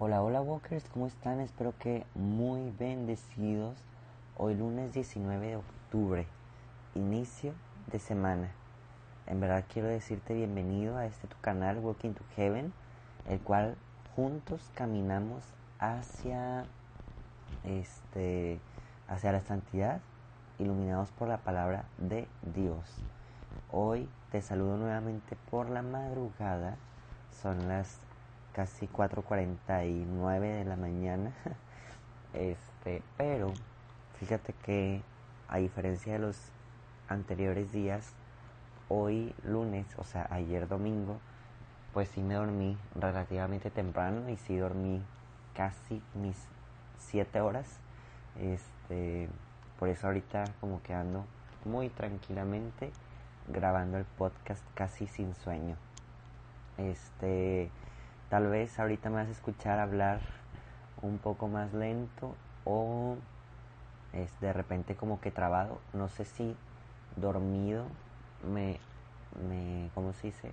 Hola, hola Walkers, ¿cómo están? Espero que muy bendecidos. Hoy lunes 19 de octubre, inicio de semana. En verdad quiero decirte bienvenido a este tu canal Walking to Heaven, el cual juntos caminamos hacia este hacia la santidad, iluminados por la palabra de Dios. Hoy te saludo nuevamente por la madrugada. Son las casi 4.49 de la mañana. Este, pero fíjate que a diferencia de los anteriores días, hoy lunes, o sea, ayer domingo, pues sí me dormí relativamente temprano y sí dormí casi mis 7 horas. Este, por eso ahorita como que ando muy tranquilamente grabando el podcast casi sin sueño. Este, Tal vez ahorita me vas a escuchar hablar un poco más lento o es de repente como que trabado. No sé si dormido me, me ¿cómo se dice?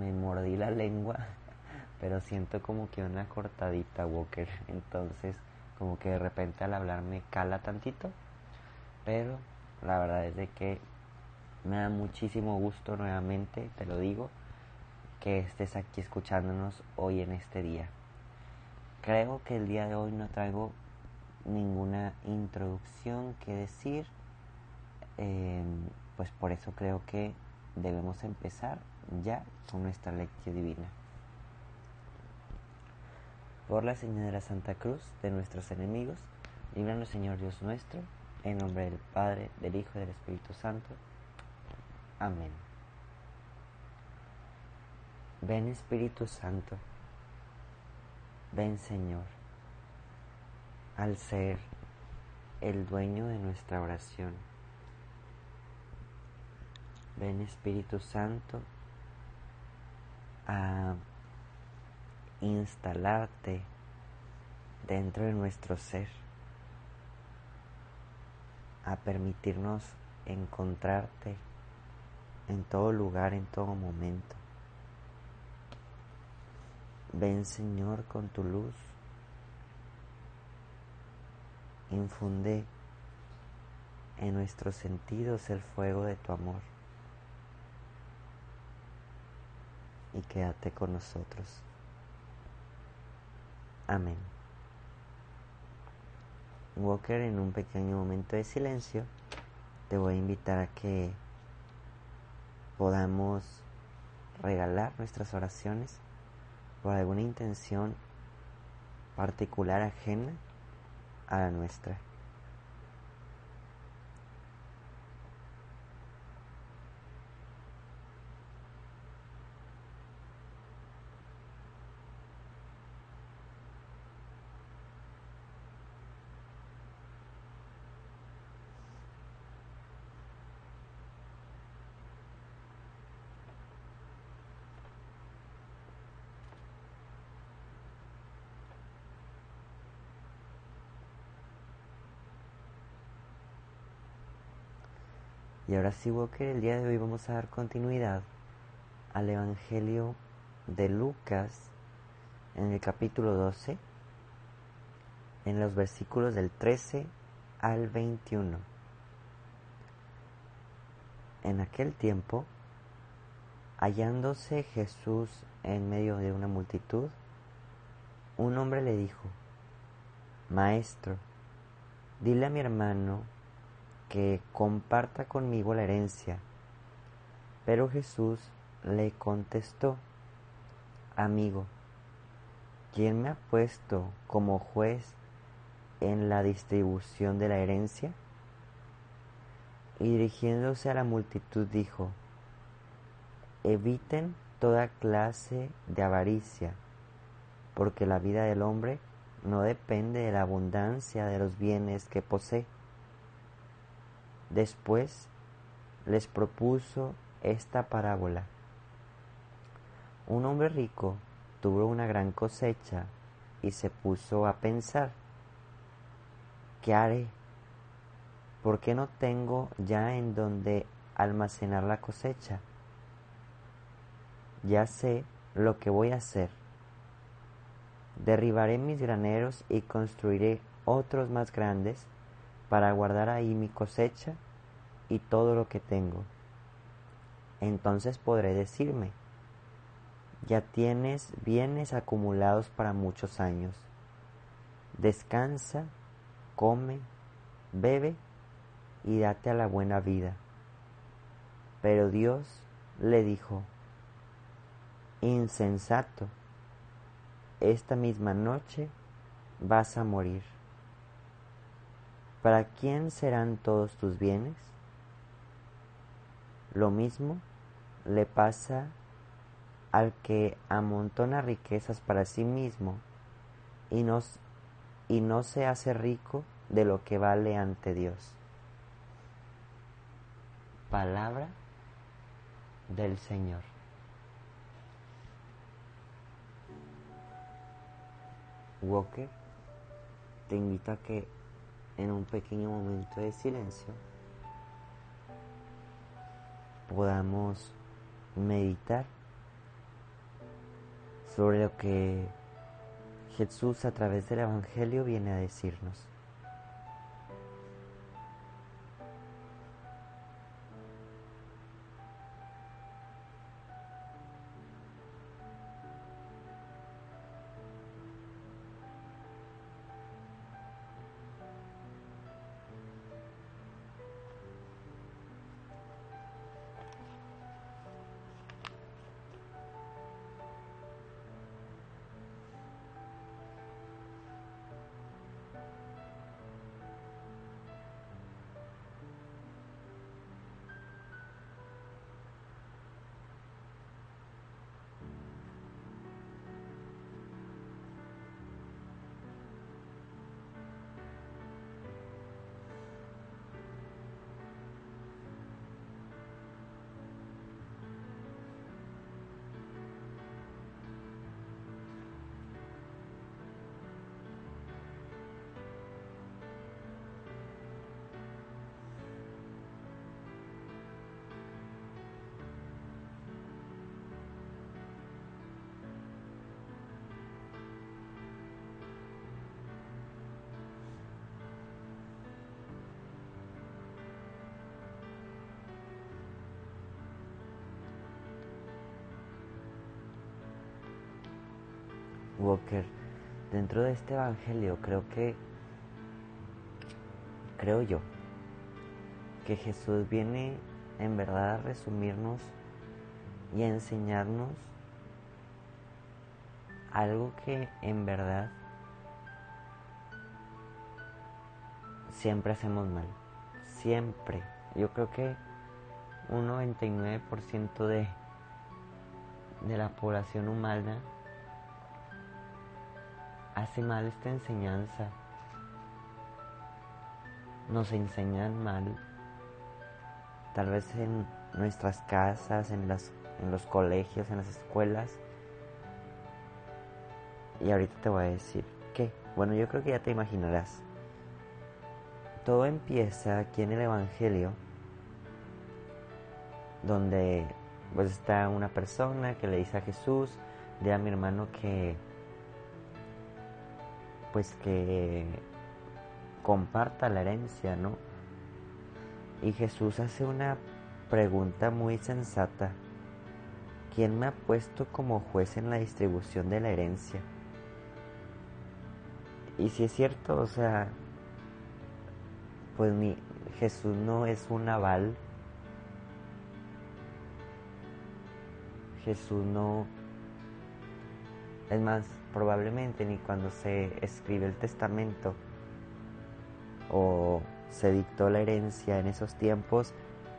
Me mordí la lengua, pero siento como que una cortadita, Walker. Entonces, como que de repente al hablar me cala tantito. Pero la verdad es de que me da muchísimo gusto nuevamente, te lo digo que estés aquí escuchándonos hoy en este día. Creo que el día de hoy no traigo ninguna introducción que decir, em, pues por eso creo que debemos empezar ya con nuestra lección divina. Por la señal de la Santa Cruz de nuestros enemigos, líbranos Señor Dios nuestro, en nombre del Padre, del Hijo y del Espíritu Santo. Amén. Ven Espíritu Santo, ven Señor, al ser el dueño de nuestra oración. Ven Espíritu Santo a instalarte dentro de nuestro ser, a permitirnos encontrarte en todo lugar, en todo momento. Ven Señor con tu luz. Infunde en nuestros sentidos el fuego de tu amor. Y quédate con nosotros. Amén. Walker, en un pequeño momento de silencio, te voy a invitar a que podamos regalar nuestras oraciones por alguna intención particular ajena a la nuestra. Y ahora sí, Walker, el día de hoy vamos a dar continuidad al Evangelio de Lucas en el capítulo 12, en los versículos del 13 al 21. En aquel tiempo, hallándose Jesús en medio de una multitud, un hombre le dijo, Maestro, dile a mi hermano que comparta conmigo la herencia. Pero Jesús le contestó, Amigo, ¿quién me ha puesto como juez en la distribución de la herencia? Y dirigiéndose a la multitud dijo, Eviten toda clase de avaricia, porque la vida del hombre no depende de la abundancia de los bienes que posee. Después les propuso esta parábola. Un hombre rico tuvo una gran cosecha y se puso a pensar, ¿qué haré? ¿Por qué no tengo ya en donde almacenar la cosecha? Ya sé lo que voy a hacer. Derribaré mis graneros y construiré otros más grandes para guardar ahí mi cosecha y todo lo que tengo. Entonces podré decirme, ya tienes bienes acumulados para muchos años. Descansa, come, bebe y date a la buena vida. Pero Dios le dijo, insensato, esta misma noche vas a morir. ¿Para quién serán todos tus bienes? Lo mismo le pasa al que amontona riquezas para sí mismo y no, y no se hace rico de lo que vale ante Dios. Palabra del Señor. Walker te invito a que en un pequeño momento de silencio podamos meditar sobre lo que Jesús a través del Evangelio viene a decirnos. Walker, dentro de este Evangelio creo que, creo yo, que Jesús viene en verdad a resumirnos y a enseñarnos algo que en verdad siempre hacemos mal. Siempre. Yo creo que un 99% de, de la población humana hace mal esta enseñanza. Nos enseñan mal, tal vez en nuestras casas, en, en los colegios, en las escuelas. Y ahorita te voy a decir qué. Bueno, yo creo que ya te imaginarás. Todo empieza aquí en el Evangelio, donde pues está una persona que le dice a Jesús, de a mi hermano que pues que comparta la herencia, ¿no? Y Jesús hace una pregunta muy sensata. ¿Quién me ha puesto como juez en la distribución de la herencia? Y si es cierto, o sea, pues Jesús no es un aval. Jesús no es más, probablemente ni cuando se escribe el testamento o se dictó la herencia en esos tiempos,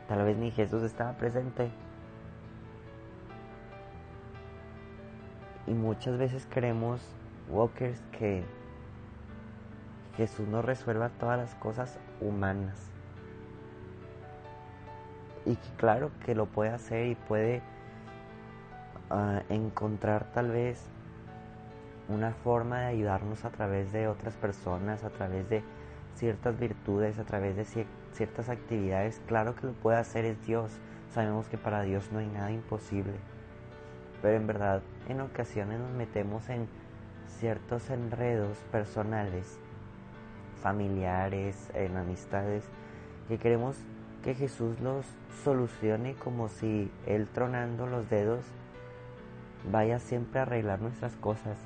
tal vez ni Jesús estaba presente. Y muchas veces creemos, walkers, que Jesús no resuelva todas las cosas humanas. Y que claro que lo puede hacer y puede ah, encontrar tal vez una forma de ayudarnos a través de otras personas, a través de ciertas virtudes, a través de ciertas actividades. Claro que lo puede hacer es Dios. Sabemos que para Dios no hay nada imposible. Pero en verdad, en ocasiones nos metemos en ciertos enredos personales, familiares, en amistades, que queremos que Jesús los solucione como si Él tronando los dedos vaya siempre a arreglar nuestras cosas.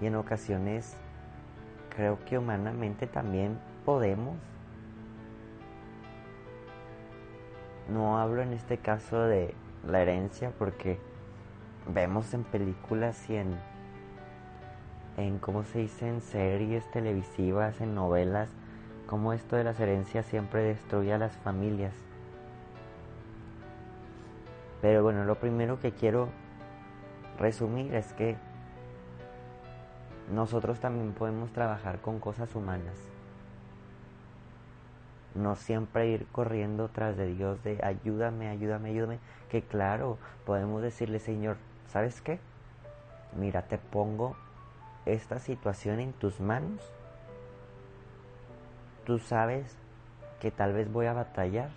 Y en ocasiones creo que humanamente también podemos. No hablo en este caso de la herencia porque vemos en películas y en, en cómo se dice, en series televisivas, en novelas, cómo esto de las herencias siempre destruye a las familias. Pero bueno, lo primero que quiero resumir es que nosotros también podemos trabajar con cosas humanas. No siempre ir corriendo tras de Dios de ayúdame, ayúdame, ayúdame. Que claro, podemos decirle, Señor, ¿sabes qué? Mira, te pongo esta situación en tus manos. Tú sabes que tal vez voy a batallar,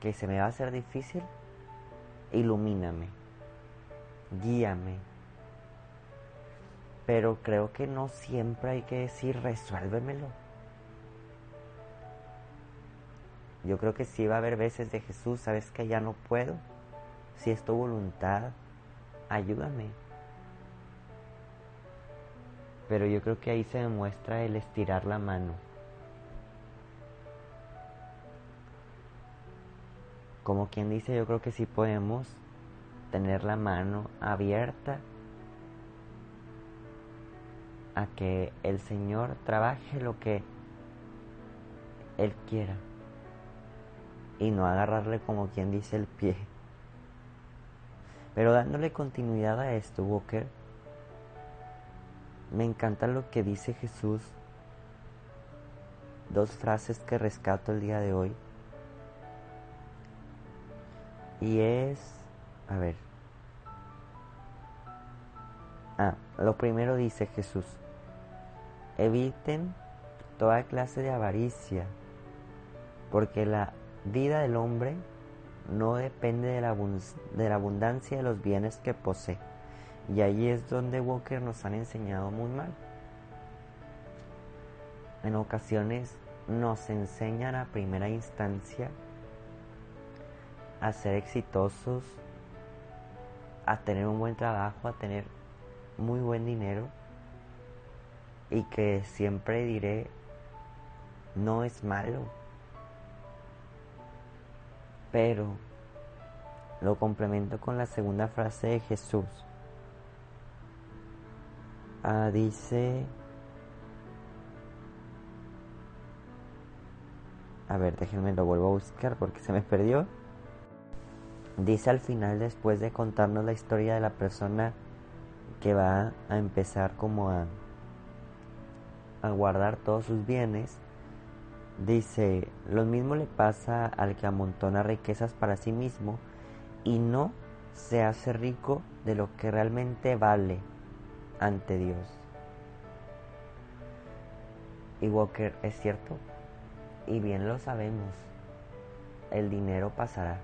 que se me va a hacer difícil. Ilumíname, guíame, pero creo que no siempre hay que decir resuélvemelo. Yo creo que sí va a haber veces de Jesús, sabes que ya no puedo. Si es tu voluntad, ayúdame. Pero yo creo que ahí se demuestra el estirar la mano. Como quien dice, yo creo que sí podemos tener la mano abierta a que el Señor trabaje lo que Él quiera y no agarrarle como quien dice el pie. Pero dándole continuidad a esto, Walker, me encanta lo que dice Jesús. Dos frases que rescato el día de hoy. Y es, a ver. Ah, lo primero dice Jesús. Eviten toda clase de avaricia, porque la vida del hombre no depende de la, abundancia de los bienes que posee. Y ahí es donde Walker nos han enseñado muy mal. En ocasiones nos enseñan a primera instancia a ser exitosos, a tener un buen trabajo, a tener muy buen dinero y que siempre diré, no es malo, pero lo complemento con la segunda frase de Jesús. Ah, dice, a ver, déjenme lo vuelvo a buscar porque se me perdió. Dice al final, después de contarnos la historia de la persona que va a empezar como a guardar todos sus bienes, dice, lo mismo le pasa al que amontona riquezas para sí mismo y no se hace rico de lo que realmente vale ante Dios. Y Walker, es cierto, y bien lo sabemos, el dinero pasará.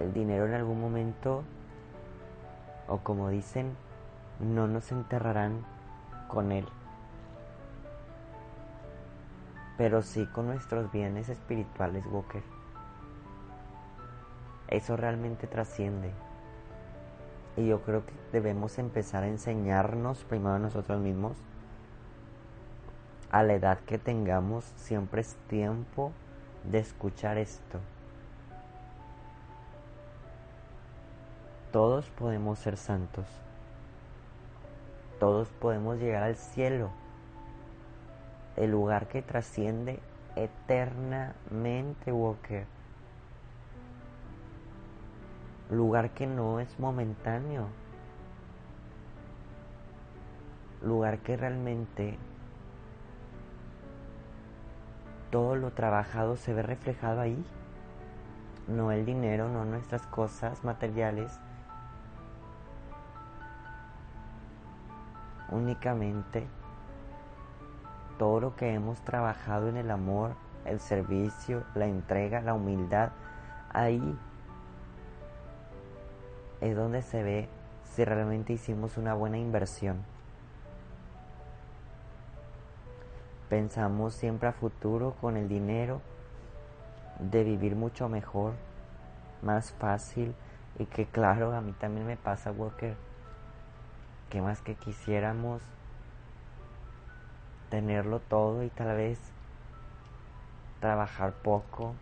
El dinero en algún momento, o como dicen, no nos enterrarán con Él, pero sí con nuestros bienes espirituales, Walker. Eso realmente trasciende. Y yo creo que debemos empezar a enseñarnos primero a nosotros mismos. A la edad que tengamos, siempre es tiempo de escuchar esto. Todos podemos ser santos. Todos podemos llegar al cielo, el lugar que trasciende eternamente, Walker. Lugar que no es momentáneo. Lugar que realmente todo lo trabajado se ve reflejado ahí. No el dinero, no nuestras cosas materiales, únicamente todo lo que hemos trabajado en el amor, el servicio, la entrega, la humildad, ahí es donde se ve si realmente hicimos una buena inversión. Pensamos siempre a futuro con el dinero de vivir mucho mejor, más fácil y que claro, a mí también me pasa, Walker, que más que quisiéramos tenerlo todo y tal vez trabajar poco,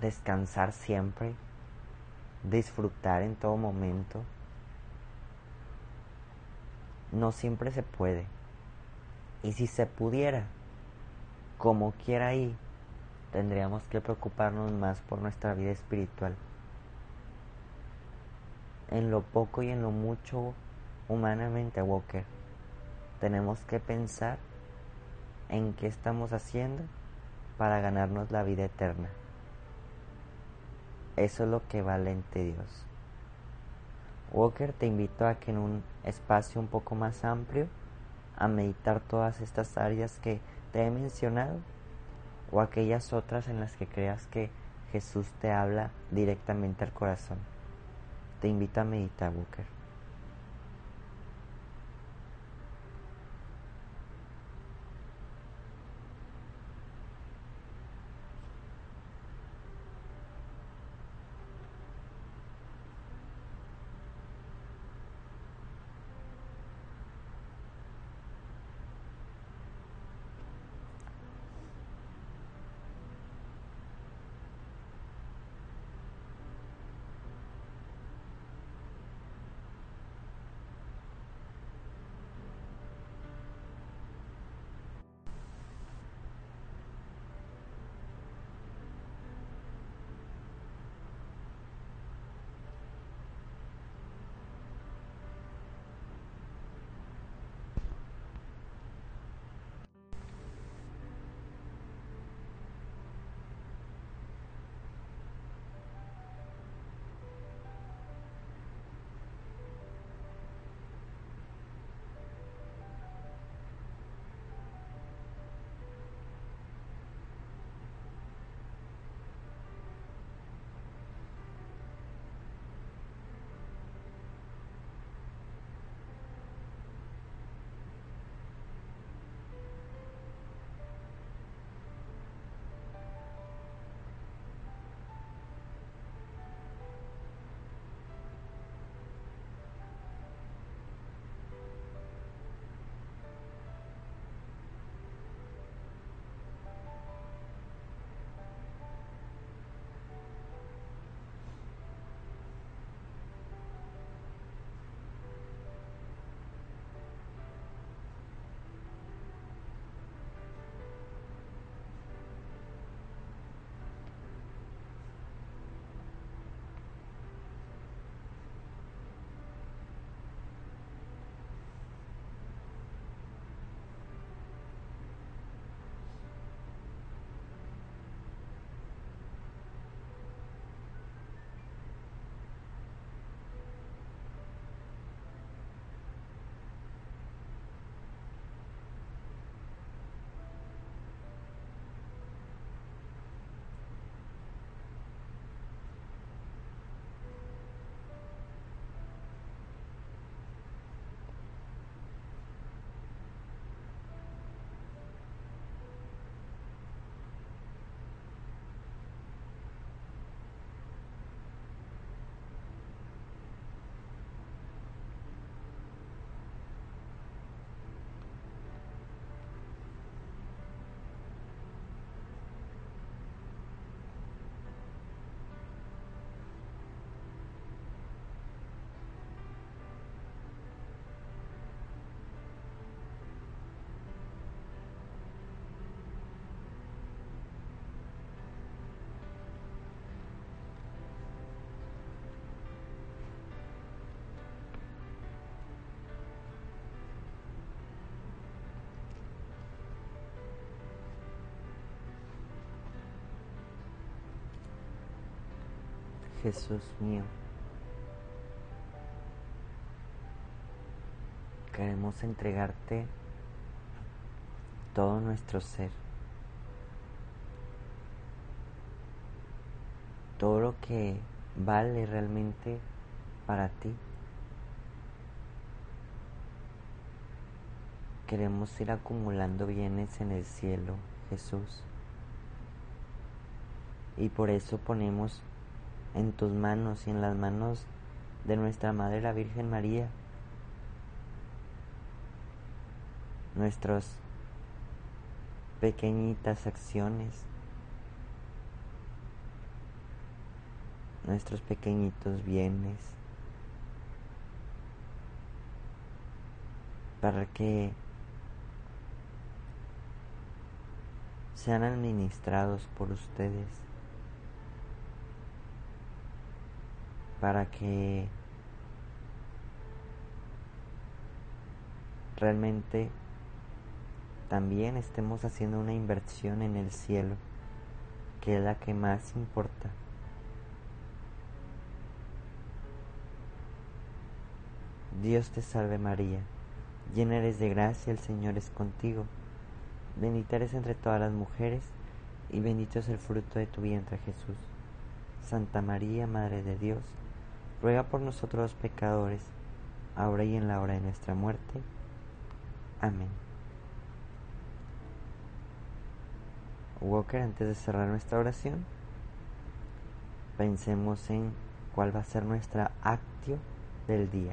descansar siempre, disfrutar en todo momento. No siempre se puede. Y si se pudiera, como quiera ahí, tendríamos que preocuparnos más por nuestra vida espiritual. En lo poco y en lo mucho humanamente, Walker, tenemos que pensar en qué estamos haciendo para ganarnos la vida eterna. Eso es lo que vale ante Dios. Walker te invito a que en un espacio un poco más amplio a meditar todas estas áreas que te he mencionado o aquellas otras en las que creas que Jesús te habla directamente al corazón. Te invito a meditar, Walker. Jesús mío. Queremos entregarte todo nuestro ser. Todo lo que vale realmente para ti. Queremos ir acumulando bienes en el cielo, Jesús. Y por eso ponemos en tus manos y en las manos de nuestra Madre la Virgen María. Nuestras pequeñitas acciones, nuestros pequeñitos bienes, para que sean administrados por ustedes, para que realmente también estemos haciendo una inversión en el cielo, que es la que más importa. Dios te salve María, llena eres de gracia, el Señor es contigo, bendita eres entre todas las mujeres, y bendito es el fruto de tu vientre Jesús. Santa María, Madre de Dios, ruega por nosotros pecadores, ahora y en la hora de nuestra muerte. Amén. Walker, antes de cerrar nuestra oración, pensemos en cuál va a ser nuestra actio del día.